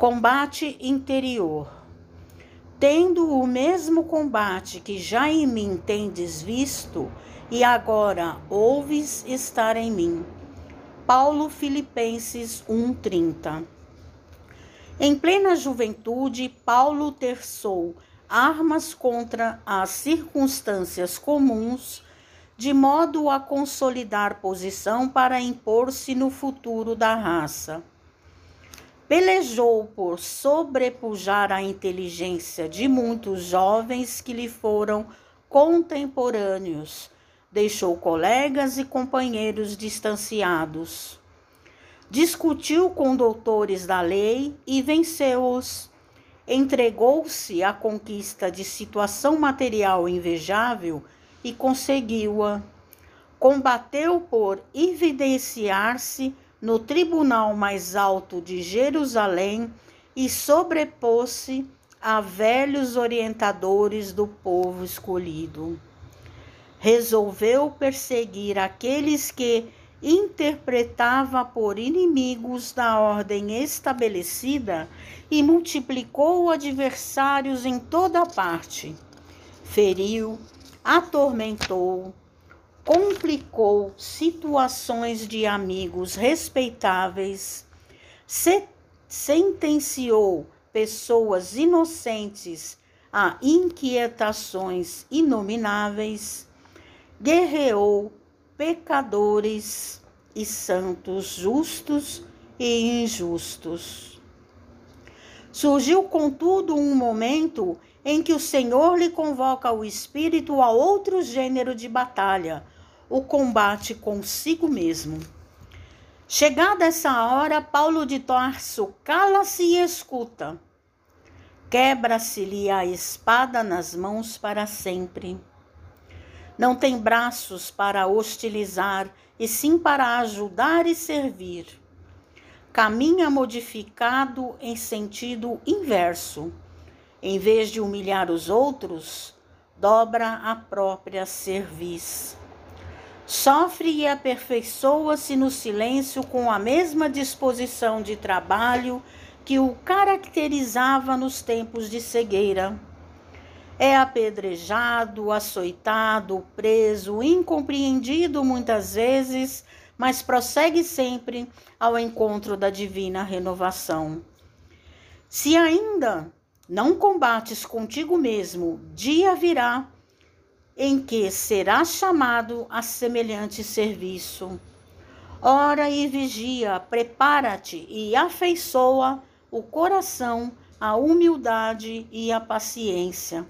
Combate interior. Tendo o mesmo combate que já em mim tendes visto, e agora ouves estar em mim. Paulo Filipenses 1:30. Em plena juventude, Paulo terçou armas contra as circunstâncias comuns, de modo a consolidar posição para impor-se no futuro da raça. Pelejou por sobrepujar a inteligência de muitos jovens que lhe foram contemporâneos. Deixou colegas e companheiros distanciados. Discutiu com doutores da lei e venceu-os. Entregou-se à conquista de situação material invejável e conseguiu-a. Combateu por evidenciar-se no tribunal mais alto de Jerusalém e sobrepôs-se a velhos orientadores do povo escolhido. Resolveu perseguir aqueles que interpretava por inimigos da ordem estabelecida e multiplicou adversários em toda parte. Feriu, atormentou, complicou situações de amigos respeitáveis, se sentenciou pessoas inocentes a inquietações inomináveis, guerreou pecadores e santos justos e injustos. Surgiu, contudo, um momento em que o Senhor lhe convoca o espírito a outro gênero de batalha, o combate consigo mesmo. Chegada essa hora, Paulo de Tarso cala-se e escuta. Quebra-se-lhe a espada nas mãos para sempre. Não tem braços para hostilizar, e sim para ajudar e servir. Caminha modificado em sentido inverso em vez de humilhar os outros, dobra a própria cerviz. Sofre e aperfeiçoa-se no silêncio com a mesma disposição de trabalho que o caracterizava nos tempos de cegueira. É apedrejado, açoitado, preso, incompreendido muitas vezes, mas prossegue sempre ao encontro da divina renovação. Se ainda não combates contigo mesmo, dia virá em que serás chamado a semelhante serviço. Ora e vigia, prepara-te e afeiçoa o coração à humildade e à paciência.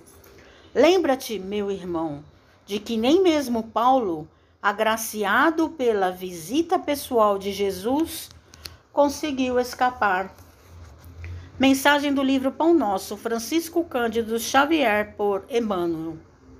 Lembra-te, meu irmão, de que nem mesmo Paulo, agraciado pela visita pessoal de Jesus, conseguiu escapar Mensagem do livro Pão Nosso, Francisco Cândido Xavier, por Emmanuel.